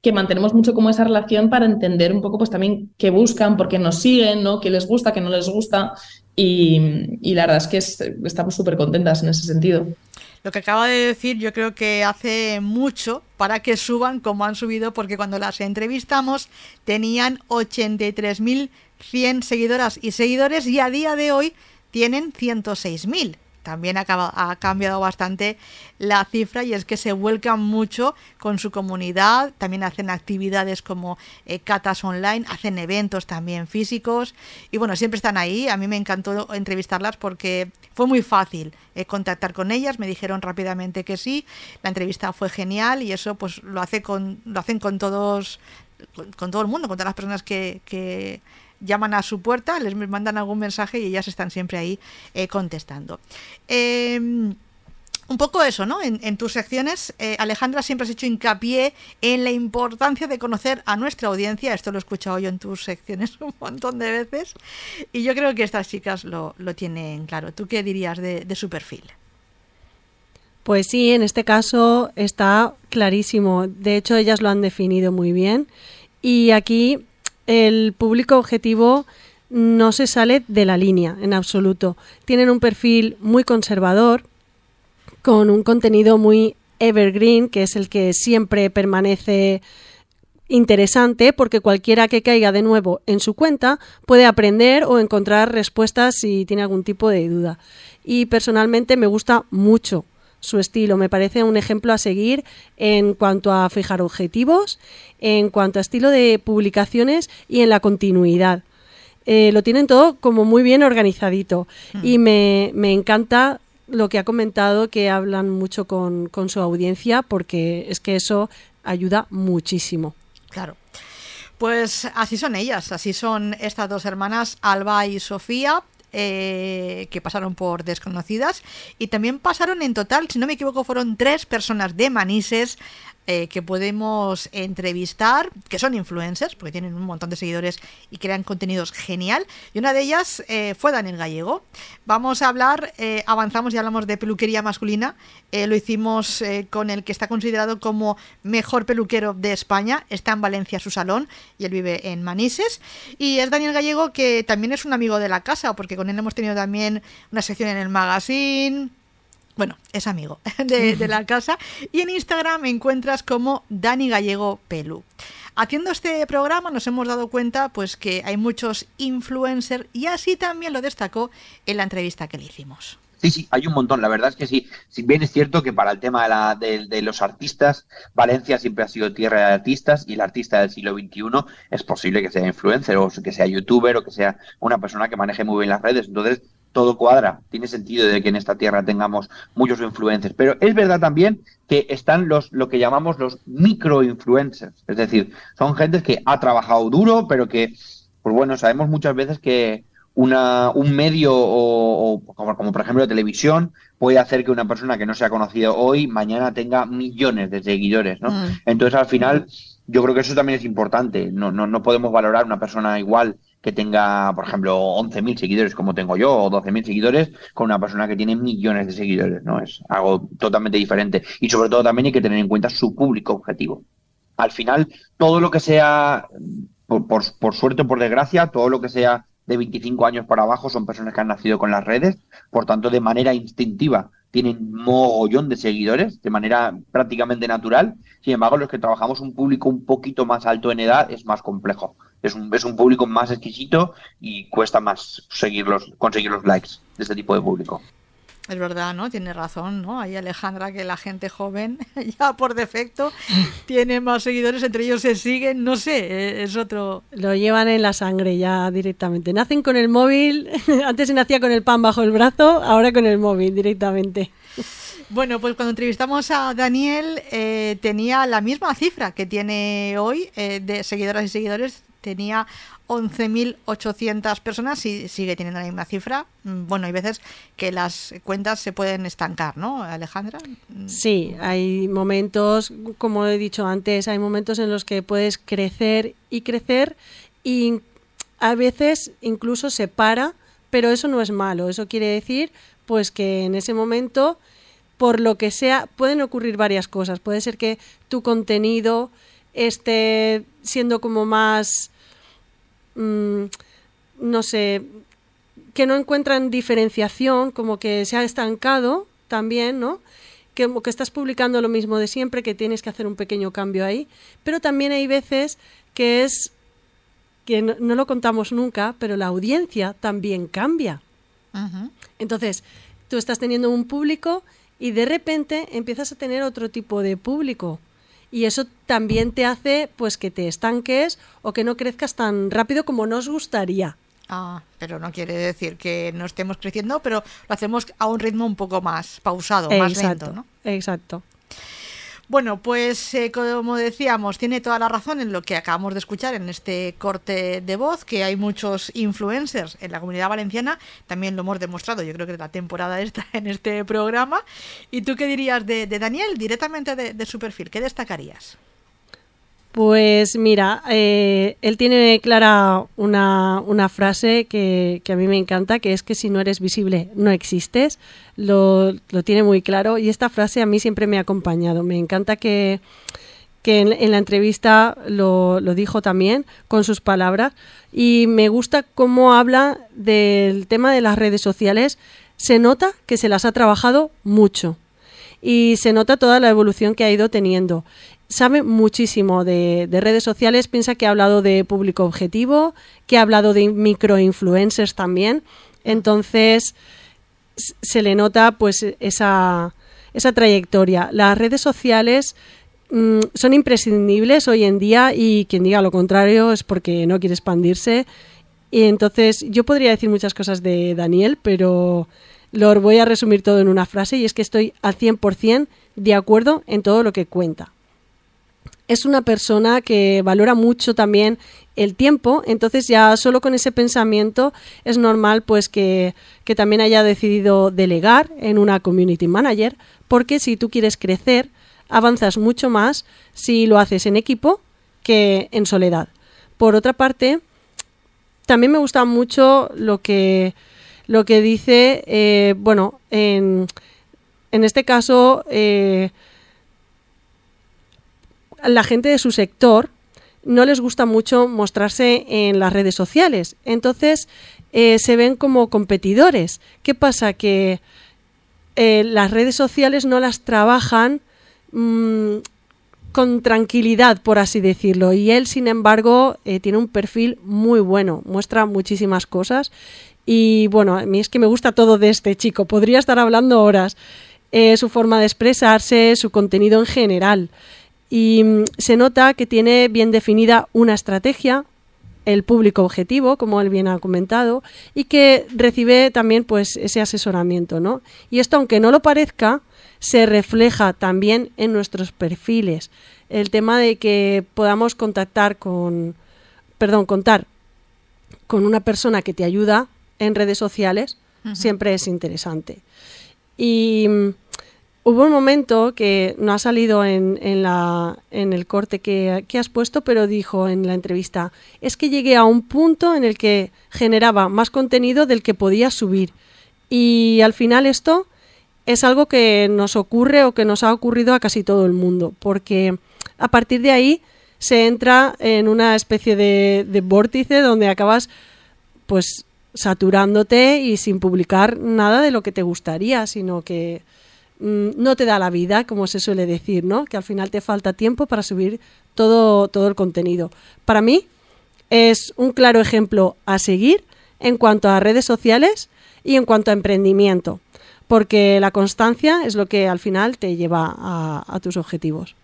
que mantenemos mucho como esa relación para entender un poco pues también qué buscan, por qué nos siguen, ¿no? qué les gusta, qué no les gusta y, la verdad es que estamos súper contentas en ese sentido. Lo que acaba de decir yo creo que hace mucho para que suban como han subido porque cuando las entrevistamos tenían 83.100 seguidoras y seguidores y a día de hoy tienen 106.000 también ha, cambiado bastante la cifra y es que se vuelcan mucho con su comunidad, también hacen actividades como eh, catas online, hacen eventos también físicos y bueno, siempre están ahí. A mí me encantó entrevistarlas porque fue muy fácil eh, contactar con ellas, me dijeron rápidamente que sí, la entrevista fue genial y eso pues lo, hace con, lo hacen con todos, con, todo el mundo, con todas las personas que llaman a su puerta, les mandan algún mensaje y ellas están siempre ahí eh, contestando. Em, un poco eso, ¿no? En, tus secciones, eh, Alejandra, siempre has hecho hincapié en la importancia de conocer a nuestra audiencia. Esto lo he escuchado yo en tus secciones <laughs> un montón de veces. Y yo creo que estas chicas lo, tienen claro. ¿Tú qué dirías de, de su perfil? Pues sí, en este caso está clarísimo. De hecho, ellas lo han definido muy bien. Y aquí el público objetivo no se sale de la línea en absoluto. Tienen un perfil muy conservador, con un contenido muy evergreen, que es el que siempre permanece interesante porque cualquiera que caiga de nuevo en su cuenta puede aprender o encontrar respuestas si tiene algún tipo de duda. Y personalmente me gusta mucho su estilo. Me parece un ejemplo a seguir en cuanto a fijar objetivos, en cuanto a estilo de publicaciones y en la continuidad. Eh, lo tienen todo como muy bien organizadito y mm. me, me, encanta lo que ha comentado, que hablan mucho con, con su audiencia, porque es que eso ayuda muchísimo. Claro. Pues así son ellas, así son estas dos hermanas, Alba y Sofía. Eh, que pasaron por desconocidas. Y también pasaron en total, si no me equivoco, fueron tres personas de Manises eh, que podemos entrevistar, que son influencers, porque tienen un montón de seguidores y crean contenidos genial. Y una de ellas eh, fue Daniel Gallego. Vamos a hablar, eh, avanzamos y hablamos de peluquería masculina. lo hicimos con el que está considerado como mejor peluquero de España. Está en Valencia su salón y él vive en Manises. Y es Daniel Gallego que también es un amigo de la casa, porque con él hemos tenido también una sección en el magazine bueno, es amigo <laughs> de, la casa. Y en Instagram me encuentras como Dani Gallego Pelu. Haciendo este programa nos hemos dado cuenta pues que hay muchos influencers y así también lo destacó en la entrevista que le hicimos. Sí, sí, hay un montón. La verdad es que sí. Si bien es cierto que para el tema de, de, los artistas, Valencia siempre ha sido tierra de artistas y el artista del siglo XXI es posible que sea influencer o que sea youtuber o que sea una persona que maneje muy bien las redes. Entonces, todo cuadra. Tiene sentido de que en esta tierra tengamos muchos influencers. Pero es verdad también que están los lo que llamamos los micro-influencers. Es decir, son gente que ha trabajado duro, pero que, pues bueno, sabemos muchas veces que una, un medio o, como, por ejemplo la televisión puede hacer que una persona que no se ha conocido hoy mañana tenga millones de seguidores, ¿no? Mm. Entonces al final yo creo que eso también es importante. No, no, no podemos valorar una persona igual que tenga, por ejemplo, 11.000 seguidores como tengo yo o 12.000 seguidores con una persona que tiene millones de seguidores, ¿no? Es algo totalmente diferente. Y sobre todo también hay que tener en cuenta su público objetivo. Al final, todo lo que sea, por, por, suerte o por desgracia, todo lo que sea de 25 años para abajo son personas que han nacido con las redes, por tanto, de manera instintiva tienen mogollón de seguidores, de manera prácticamente natural. Sin embargo, los que trabajamos un público un poquito más alto en edad es más complejo es un, es un público más exquisito y cuesta más conseguir los likes de este tipo de público. Es verdad, ¿no? Tiene razón, ¿no? Ahí Alejandra, que la gente joven <laughs> ya por defecto tiene más seguidores, entre ellos se siguen, no sé, eh, es otro... Lo llevan en la sangre ya directamente. Nacen con el móvil, <laughs> antes se nacía con el pan bajo el brazo, ahora con el móvil directamente. Bueno, pues cuando entrevistamos a Daniel eh, tenía la misma cifra que tiene hoy eh, de seguidoras y seguidores, tenía 11.800 personas y sigue teniendo la misma cifra. Mm, bueno, hay veces que las cuentas se pueden estancar, ¿no, Alejandra? Mm. Sí, hay momentos, como he dicho antes, hay momentos en los que puedes crecer y crecer y a veces incluso se para, pero eso no es malo. Eso quiere decir pues que en ese momento, por lo que sea, pueden ocurrir varias cosas. Puede ser que tu contenido esté siendo como más Mm, no sé, que no encuentran diferenciación, como que se ha estancado también, ¿no? Que, que estás publicando lo mismo de siempre, que tienes que hacer un pequeño cambio ahí. Pero también hay veces que es que no, lo contamos nunca, pero la audiencia también cambia. Entonces, tú estás teniendo un público y de repente empiezas a tener otro tipo de público y eso también te hace pues que te estanques o que no crezcas tan rápido como nos gustaría. Ah, pero no quiere decir que no estemos creciendo, pero lo hacemos a un ritmo un poco más pausado, más lento, ¿no? Exacto. Bueno, pues eh, como decíamos, tiene toda la razón en lo que acabamos de escuchar en este corte de voz, que hay muchos influencers en la comunidad valenciana, también lo hemos demostrado, yo creo que la temporada está <laughs> en este programa. ¿Y tú qué dirías de, Daniel, directamente de su perfil? ¿Qué destacarías? Pues mira, eh, él tiene clara una, frase que, a mí me encanta, que es que si no eres visible no existes. Lo, tiene muy claro y esta frase a mí siempre me ha acompañado. Me encanta que, en, la entrevista lo, lo, dijo también con sus palabras y me gusta cómo habla del tema de las redes sociales. Se nota que se las ha trabajado mucho y se nota toda la evolución que ha ido teniendo sabe muchísimo de, redes sociales, piensa que ha hablado de público objetivo, que ha hablado de microinfluencers también, entonces se le nota pues esa, esa trayectoria. Las redes sociales mm, son imprescindibles hoy en día y quien diga lo contrario es porque no quiere expandirse. Y entonces yo podría decir muchas cosas de Daniel, pero lo voy a resumir todo en una frase y es que estoy al 100% de acuerdo en todo lo que cuenta es una persona que valora mucho también el tiempo, entonces ya solo con ese pensamiento es normal pues que, también haya decidido delegar en una community manager, porque si tú quieres crecer, avanzas mucho más si lo haces en equipo que en soledad. Por otra parte, también me gusta mucho lo que, lo que dice, eh, bueno, en, este caso, eh, la gente de su sector no les gusta mucho mostrarse en las redes sociales. Entonces eh, se ven como competidores. ¿Qué pasa? Que eh, las redes sociales no las trabajan mm, con tranquilidad, por así decirlo. Y él, sin embargo, tiene un perfil muy bueno, muestra muchísimas cosas. Y bueno, a mí es que me gusta todo de este chico. Podría estar hablando horas. su forma de expresarse, su contenido en general y mm, se nota que tiene bien definida una estrategia, el público objetivo, como él bien ha comentado, y que recibe también pues ese asesoramiento, ¿no? Y esto, aunque no lo parezca, se refleja también en nuestros perfiles. El tema de que podamos contactar con, perdón, contar con una persona que te ayuda en redes sociales siempre es interesante. Y mm, Hubo un momento que no ha salido en, la, en el corte que, has puesto, pero dijo en la entrevista, es que llegué a un punto en el que generaba más contenido del que podía subir. Y al final esto es algo que nos ocurre o que nos ha ocurrido a casi todo el mundo, porque a partir de ahí se entra en una especie de, de vórtice donde acabas pues saturándote y sin publicar nada de lo que te gustaría, sino que Mm, no te da la vida, como se suele decir, ¿no? Que al final te falta tiempo para subir todo, todo el contenido. Para mí es un claro ejemplo a seguir en cuanto a redes sociales y en cuanto a emprendimiento. porque la constancia es lo que al final te lleva a tus objetivos.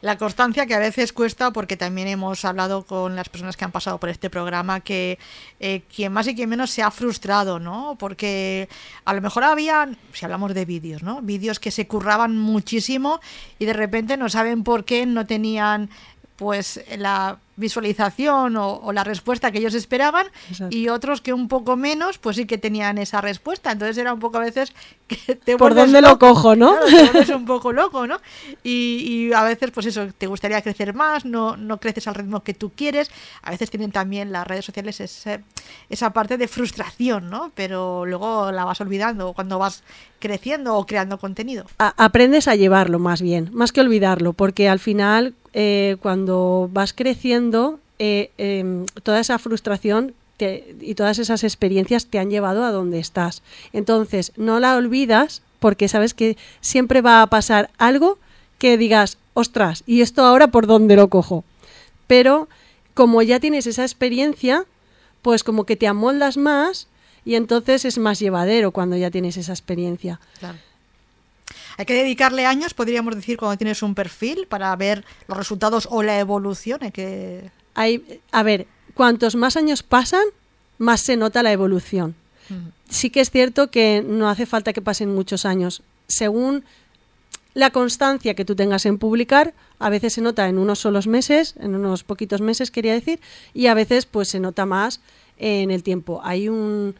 La constancia que a veces cuesta porque también hemos hablado con las personas que han pasado por este programa que eh, quien más y quien menos se ha frustrado, ¿no? Porque a lo mejor había, si hablamos de vídeos, ¿no? Vídeos que se curraban muchísimo y de repente no saben por qué no tenían pues la visualización o, la respuesta que ellos esperaban y otros que un poco menos pues sí que tenían esa respuesta. Entonces era un poco a veces <laughs> que te por dónde lo cojo no te un poco loco no y, a veces pues eso te gustaría crecer más no no creces al ritmo que tú quieres. A veces tienen también las redes sociales esa parte de frustración no pero luego la vas olvidando cuando vas creciendo o creando contenido. Aprendes a llevarlo más bien más que olvidarlo porque al final eh, cuando vas creciendo, eh, em, toda esa frustración y todas esas experiencias te han llevado a donde estás. Entonces, no la olvidas porque sabes que siempre va a pasar algo que digas, ostras, ¿y esto ahora por dónde lo cojo? Pero como ya tienes esa experiencia, pues como que te amoldas más y entonces es más llevadero cuando ya tienes esa experiencia. Claro. Hay que dedicarle años, podríamos decir, cuando tienes un perfil para ver los resultados o la evolución. Hay que... Hay, a ver, cuantos más años pasan, más se nota la evolución. Sí que es cierto que no hace falta que pasen muchos años. Según la constancia que tú tengas en publicar, a veces se nota en unos solos meses, en unos poquitos meses quería decir, y a veces pues se nota más en el tiempo. Hay un,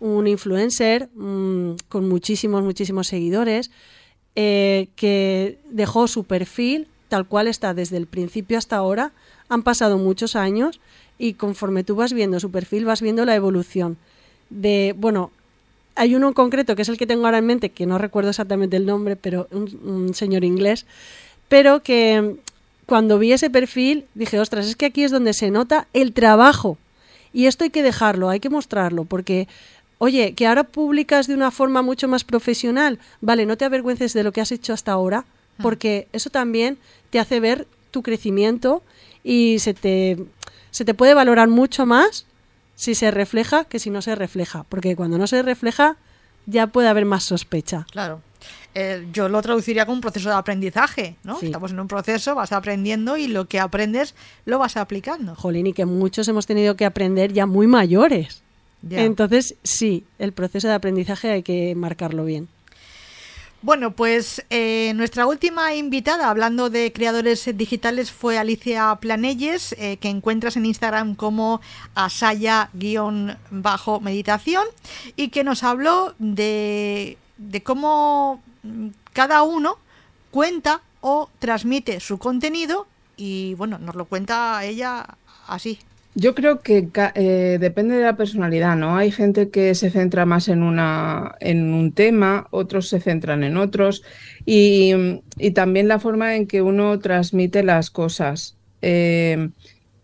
un influencer mm, con muchísimos, muchísimos seguidores eh, que dejó su perfil tal cual está desde el principio hasta ahora. Han pasado muchos años y conforme tú vas viendo su perfil vas viendo la evolución. De, bueno, hay uno en concreto que es el que tengo ahora en mente, que no recuerdo exactamente el nombre, pero un, señor inglés, pero que cuando vi ese perfil dije, ostras, es que aquí es donde se nota el trabajo. Y esto hay que dejarlo, hay que mostrarlo, porque Oye, que ahora publicas de una forma mucho más profesional, vale, no te avergüences de lo que has hecho hasta ahora, mm. porque eso también te hace ver tu crecimiento y se te, se te puede valorar mucho más si se refleja que si no se refleja, porque cuando no se refleja ya puede haber más sospecha. Claro. Eh, yo lo traduciría como un proceso de aprendizaje, ¿no? Estamos en un proceso, vas aprendiendo y lo que aprendes lo vas aplicando. Jolín, y que muchos hemos tenido que aprender ya muy mayores. Entonces, sí, el proceso de aprendizaje hay que marcarlo bien. Bueno, pues eh, nuestra última invitada, hablando de creadores digitales, fue Alicia Planelles, eh, que encuentras en Instagram como asaya-meditación, y que nos habló de, de cómo cada uno cuenta o transmite su contenido, y bueno, nos lo cuenta ella así. Yo creo que eh, depende de la personalidad, ¿no? Hay gente que se centra más en, una, en un tema, otros se centran en otros y, también la forma en que uno transmite las cosas. Eh,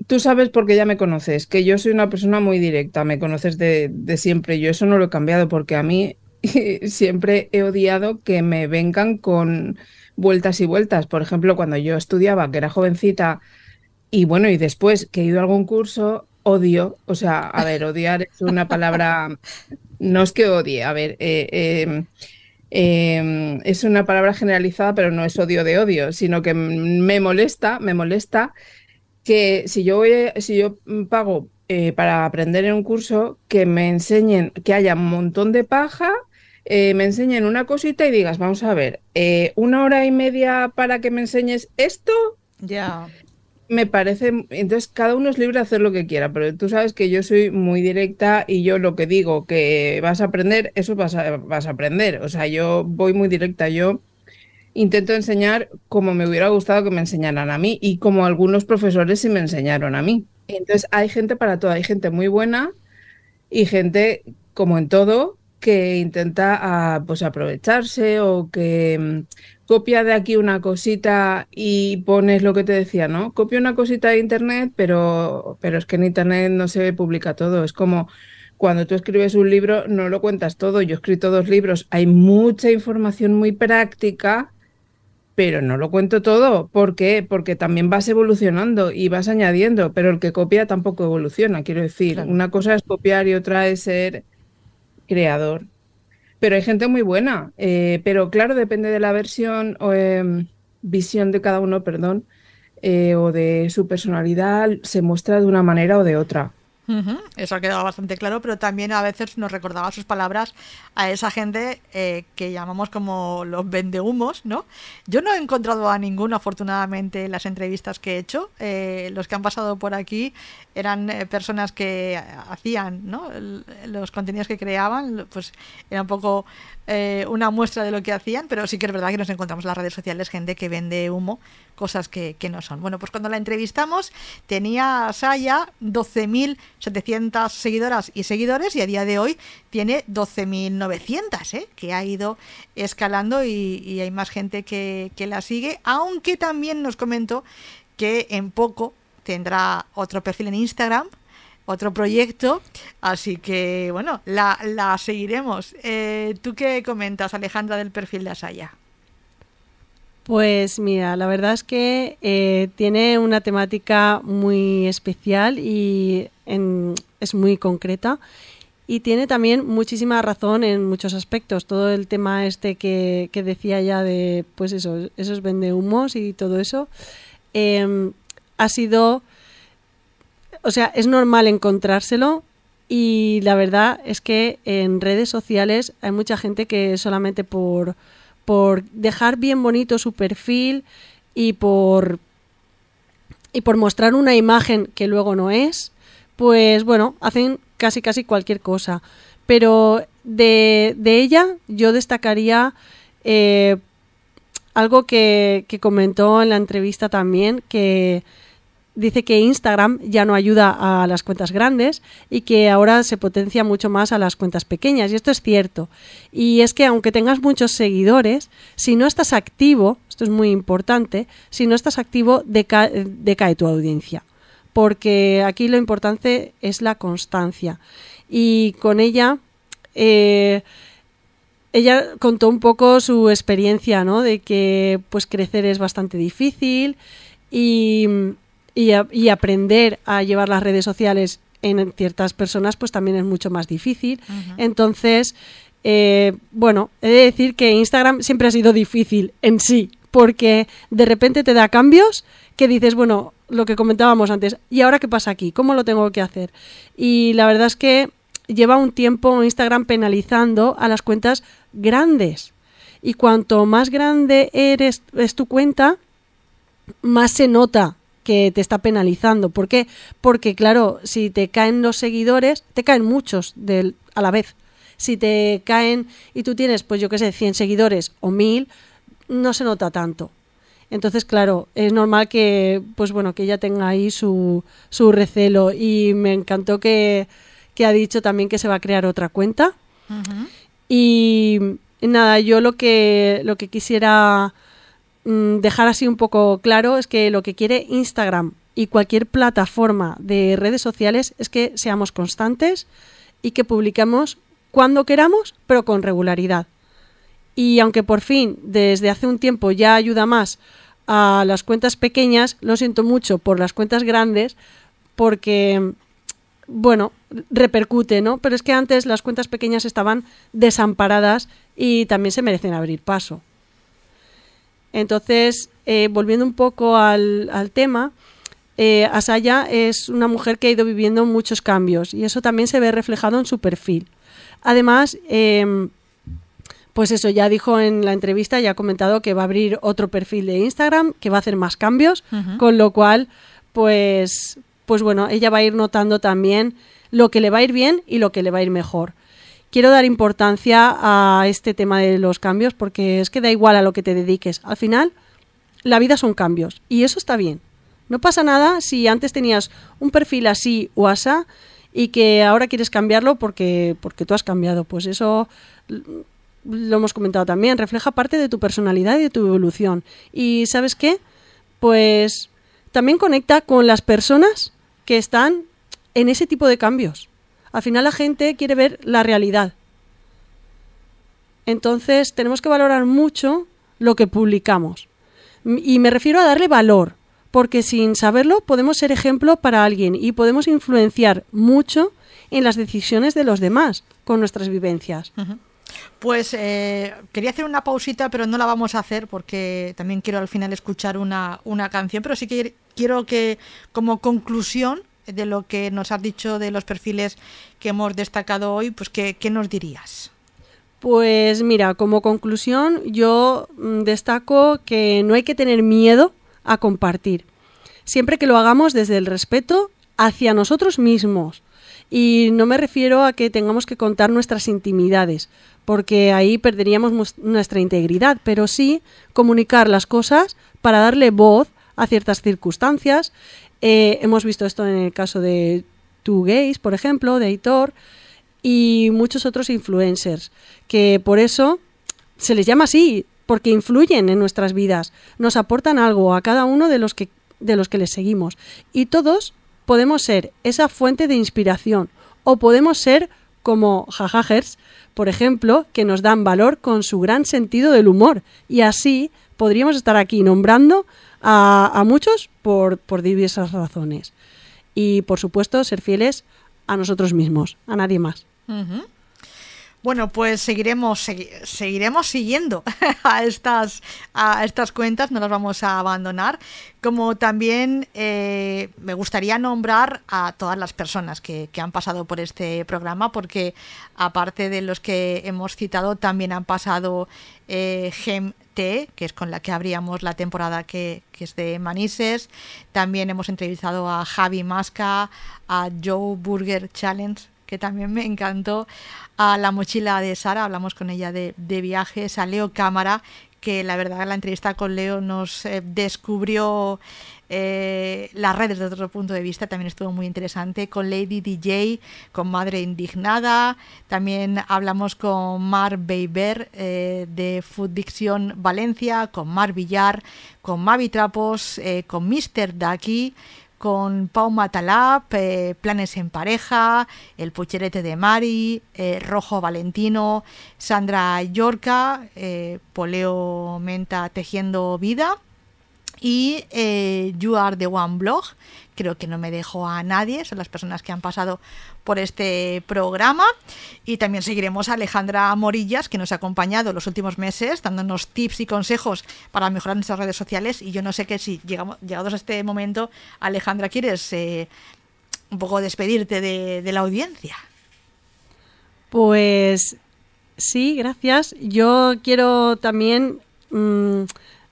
tú sabes porque ya me conoces, que yo soy una persona muy directa, me conoces de, de siempre, yo eso no lo he cambiado porque a mí <laughs> siempre he odiado que me vengan con vueltas y vueltas. Por ejemplo, cuando yo estudiaba, que era jovencita, y bueno, y después que he ido a algún curso, odio, o sea, a ver, odiar es una palabra, no es que odie, a ver, eh, em, em, es una palabra generalizada, pero no es odio de odio, sino que me molesta, me molesta que si yo voy, si yo pago eh, para aprender en un curso, que me enseñen, que haya un montón de paja, eh, me enseñen una cosita y digas, vamos a ver, una hora y media para que me enseñes esto. Ya me parece, entonces cada uno es libre de hacer lo que quiera, pero tú sabes que yo soy muy directa y yo lo que digo que vas a aprender, eso vas a, vas a aprender. O sea, yo voy muy directa, yo intento enseñar como me hubiera gustado que me enseñaran a mí y como algunos profesores sí me enseñaron a mí. Entonces hay gente para todo, hay gente muy buena y gente como en todo que intenta ah, pues aprovecharse o que mm, copia de aquí una cosita y pones lo que te decía, ¿no? Copia una cosita de internet, pero, pero es que en internet no se publica todo. Es como cuando tú escribes un libro, no lo cuentas todo. Yo he escrito dos libros, hay mucha información muy práctica, pero no lo cuento todo. ¿Por qué? Porque también vas evolucionando y vas añadiendo, pero el que copia tampoco evoluciona. Quiero decir, una cosa es copiar y otra es ser creador. Pero hay gente muy buena. Eh, pero claro, depende de la versión o em, visión de cada uno, perdón, eh, o de su personalidad, se muestra de una manera o de otra. Eso ha quedado bastante claro, pero también a veces nos recordaba sus palabras a esa gente eh, que llamamos como los vendehumos, ¿no? Yo no he encontrado a ninguno, afortunadamente, en las entrevistas que he hecho. Los que han pasado por aquí eran eh, personas que hacían, ¿no? Los contenidos que creaban, pues era un poco una muestra de lo que hacían, pero sí que es verdad que nos encontramos en las redes sociales gente que vende humo, cosas que, no son. Bueno, pues cuando la entrevistamos tenía Saya 12.000 700 seguidoras y seguidores y a día de hoy tiene 12.900, ¿eh? que ha ido escalando y, hay más gente que, la sigue, aunque también nos comentó que en poco tendrá otro perfil en Instagram, otro proyecto, así que bueno, la, seguiremos. Eh, ¿Tú qué comentas, Alejandra, del perfil de Asaya? Pues mira, la verdad es que eh, tiene una temática muy especial y es muy concreta y tiene también muchísima razón en muchos aspectos. Todo el tema este que, decía ya de, pues eso, esos vendehumos y todo eso, em, ha sido, o sea, es normal encontrárselo y la verdad es que en redes sociales hay mucha gente que solamente por por dejar bien bonito su perfil y por y por mostrar una imagen que luego no es, pues bueno, hacen casi casi cualquier cosa. Pero de, ella yo destacaría eh, algo que, que, comentó en la entrevista también, que dice que Instagram ya no ayuda a las cuentas grandes y que ahora se potencia mucho más a las cuentas pequeñas. Y esto es cierto. Y es que aunque tengas muchos seguidores, si no estás activo, esto es muy importante, si no estás activo, decae, tu audiencia. Porque aquí lo importante es la constancia. Y con ella... Eh, ella contó un poco su experiencia, ¿no? De que pues crecer es bastante difícil y, y, aprender a llevar las redes sociales en ciertas personas pues también es mucho más difícil. Entonces, eh, bueno, he de decir que Instagram siempre ha sido difícil en sí, porque de repente te da cambios que dices, bueno, lo que comentábamos antes, ¿y ahora qué pasa aquí? ¿Cómo lo tengo que hacer? Y la verdad es que lleva un tiempo Instagram penalizando a las cuentas grandes. Y cuanto más grande eres es tu cuenta, más se nota que te está penalizando. ¿Por qué? Porque, claro, si te caen los seguidores, te caen muchos del, a la vez. Si te caen y tú tienes, pues yo qué sé, 100 seguidores o 1000, no se nota tanto. Entonces, claro, es normal que, pues bueno, que ella tenga ahí su, su recelo. Y me encantó que, que, ha dicho también que se va a crear otra cuenta. Y nada, yo lo que, lo que quisiera dejar así un poco claro es que lo que quiere Instagram y cualquier plataforma de redes sociales es que seamos constantes y que publiquemos cuando queramos, pero con regularidad. Y aunque por fin desde hace un tiempo ya ayuda más a las cuentas pequeñas, lo siento mucho por las cuentas grandes, porque, bueno, repercute, ¿no? Pero es que antes las cuentas pequeñas estaban desamparadas y también se merecen abrir paso. Entonces, eh, volviendo un poco al, tema, eh, Asaya es una mujer que ha ido viviendo muchos cambios y eso también se ve reflejado en su perfil. Además, em, pues eso, ya dijo en la entrevista, ya ha comentado que va a abrir otro perfil de Instagram, que va a hacer más cambios, con lo cual, pues, pues bueno, ella va a ir notando también lo que le va a ir bien y lo que le va a ir mejor quiero dar importancia a este tema de los cambios porque es que da igual a lo que te dediques. Al final, la vida son cambios y eso está bien. No pasa nada si antes tenías un perfil así o asa y que ahora quieres cambiarlo porque, porque tú has cambiado. Pues eso lo hemos comentado también, refleja parte de tu personalidad y de tu evolución. Y ¿sabes qué? Pues también conecta con las personas que están en ese tipo de cambios. Al final la gente quiere ver la realidad. Entonces tenemos que valorar mucho lo que publicamos. Y me refiero a darle valor, porque sin saberlo podemos ser ejemplo para alguien y podemos influenciar mucho en las decisiones de los demás con nuestras vivencias. Pues eh, quería hacer una pausita, pero no la vamos a hacer porque también quiero al final escuchar una, una canción, pero sí que quiero que como conclusión de lo que nos has dicho de los perfiles que hemos destacado hoy, pues ¿qué, qué nos dirías? Pues mira, como conclusión yo mm, destaco que no hay que tener miedo a compartir, siempre que lo hagamos desde el respeto hacia nosotros mismos. Y no me refiero a que tengamos que contar nuestras intimidades, porque ahí perderíamos nuestra integridad, pero sí comunicar las cosas para darle voz a ciertas circunstancias. Eh, hemos visto esto en el caso de Two Gays, por ejemplo, de Hitor, y muchos otros influencers, que por eso se les llama así, porque influyen en nuestras vidas, nos aportan algo a cada uno de los que, de los que les seguimos. Y todos podemos ser esa fuente de inspiración o podemos ser como jajajers, por ejemplo, que nos dan valor con su gran sentido del humor. Y así podríamos estar aquí nombrando a, muchos por, diversas razones. Y por supuesto, ser fieles a nosotros mismos, a nadie más. Bueno, pues seguiremos, seguiremos siguiendo <laughs> a estas, a estas cuentas, no las vamos a abandonar. Como también eh, me gustaría nombrar a todas las personas que, han pasado por este programa, porque aparte de los que hemos citado, también han pasado eh, Gem Que es con la que abríamos la temporada que, que es de Manises. También hemos entrevistado a Javi Masca, a Joe Burger Challenge, que también me encantó, a la mochila de Sara, hablamos con ella de, viajes, a Leo Cámara, que la verdad la entrevista con Leo nos eh, descubrió eh, las redes desde otro punto de vista, también estuvo muy interesante, con Lady DJ, con Madre Indignada, también hablamos con Mar Beiber eh, de Food Diction Valencia, con Mar Villar, con Mavi Trapos, con Mr. Daki, con Pau Matalap, eh, Planes en Pareja, El Pucherete de Mari, eh, Rojo Valentino, Sandra Yorca, eh, Poleo Menta Tejiendo Vida y You Are the One Blog. Creo que no me dejo a nadie, son las personas que han pasado por este programa. Y también seguiremos a Alejandra Morillas, que nos ha acompañado los últimos meses, dándonos tips y consejos para mejorar nuestras redes sociales. Y yo no sé que si llegamos, llegados a este momento, Alejandra, ¿quieres eh, un poco despedirte de, la audiencia? Pues sí, gracias. Yo quiero también mm,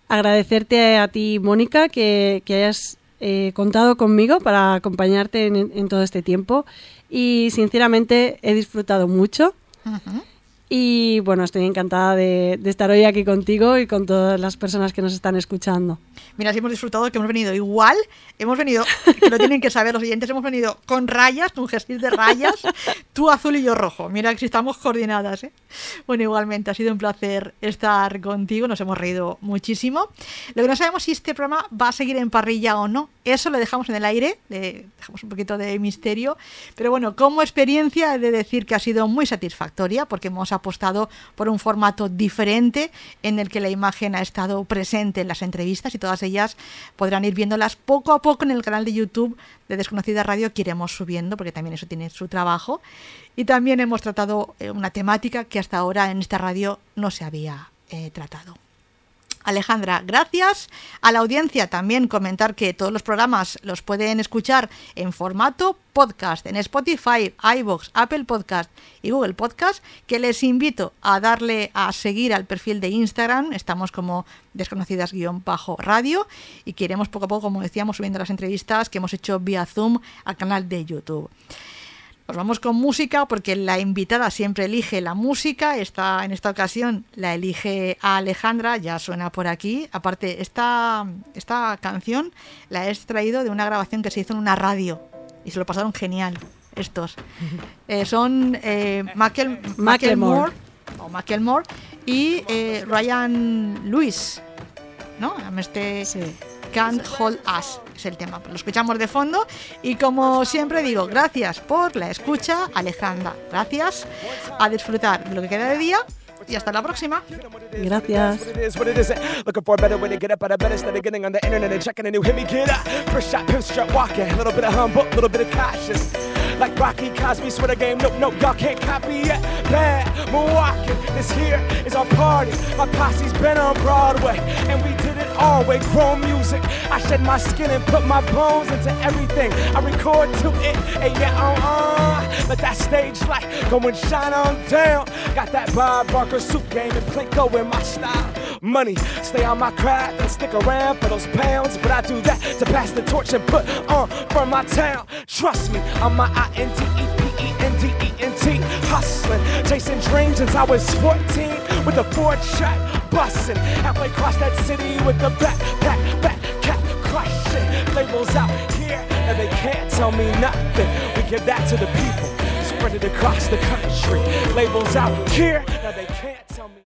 agradecerte a ti, Mónica, que, hayas eh, contado conmigo para acompañarte en, todo este tiempo y sinceramente he disfrutado mucho. Y bueno, estoy encantada de, estar hoy aquí contigo y con todas las personas que nos están escuchando. Mira, si hemos disfrutado que hemos venido igual, hemos venido, que lo tienen que saber los oyentes, hemos venido con rayas, con gestis de rayas, <laughs> tú azul y yo rojo. Mira si estamos coordinadas, ¿eh? Bueno, igualmente, ha sido un placer estar contigo, nos hemos reído muchísimo. Lo que no sabemos si este programa va a seguir en parrilla o no, eso lo dejamos en el aire, le dejamos un poquito de misterio, pero bueno, como experiencia he de decir que ha sido muy satisfactoria porque hemos apostado por un formato diferente en el que la imagen ha estado presente en las entrevistas y todas ellas podrán ir viéndolas poco a poco en el canal de YouTube de Desconocida Radio que iremos subiendo porque también eso tiene su trabajo y también hemos tratado eh, una temática que hasta ahora en esta radio no se había eh, tratado. Alejandra, gracias. A la audiencia también comentar que todos los programas los pueden escuchar en formato podcast en Spotify, iVoox, Apple Podcast y Google Podcast, que les invito a darle a seguir al perfil de Instagram, estamos como desconocidas-radio y queremos poco a poco, como decíamos, subiendo las entrevistas que hemos hecho vía Zoom al canal de YouTube. Nos vamos con música porque la invitada siempre elige la música. Esta, en esta ocasión la elige a Alejandra, ya suena por aquí. Aparte, esta, esta canción la he extraído de una grabación que se hizo en una radio y se lo pasaron genial estos. <laughs> Eh, son eh, Macklemore, o y eh, Ryan Lewis. ¿No? Este, Can't Hold Us es el tema. Lo escuchamos de fondo y como siempre digo, gracias por la escucha, Alejandra. Gracias a disfrutar de lo que queda de día y hasta la próxima. Gracias. like Rocky Cosby. Game, nope, nope, y'all can't copy yet. Bad Milwaukee, this here is our party. My posse's been on Broadway, and we did it all way. Music, I shed my skin and put my bones into everything. I record to it, and yeah, uh uh. Let that stage light go and shine on down. Got that Bob Barker suit game and Plinko in my style. Money, stay on my craft and stick around for those pounds. But I do that to pass the torch and put on from my town. Trust me, I'm my I N T E P E N D E N T. Hustling, chasing dreams since I was 14 with a Ford track busting. Halfway across that city with the back, back, back, cat crushing. Labels out here and they can't tell me nothing. We give that to the people, spread it across the country. Labels out here, now they can't tell me.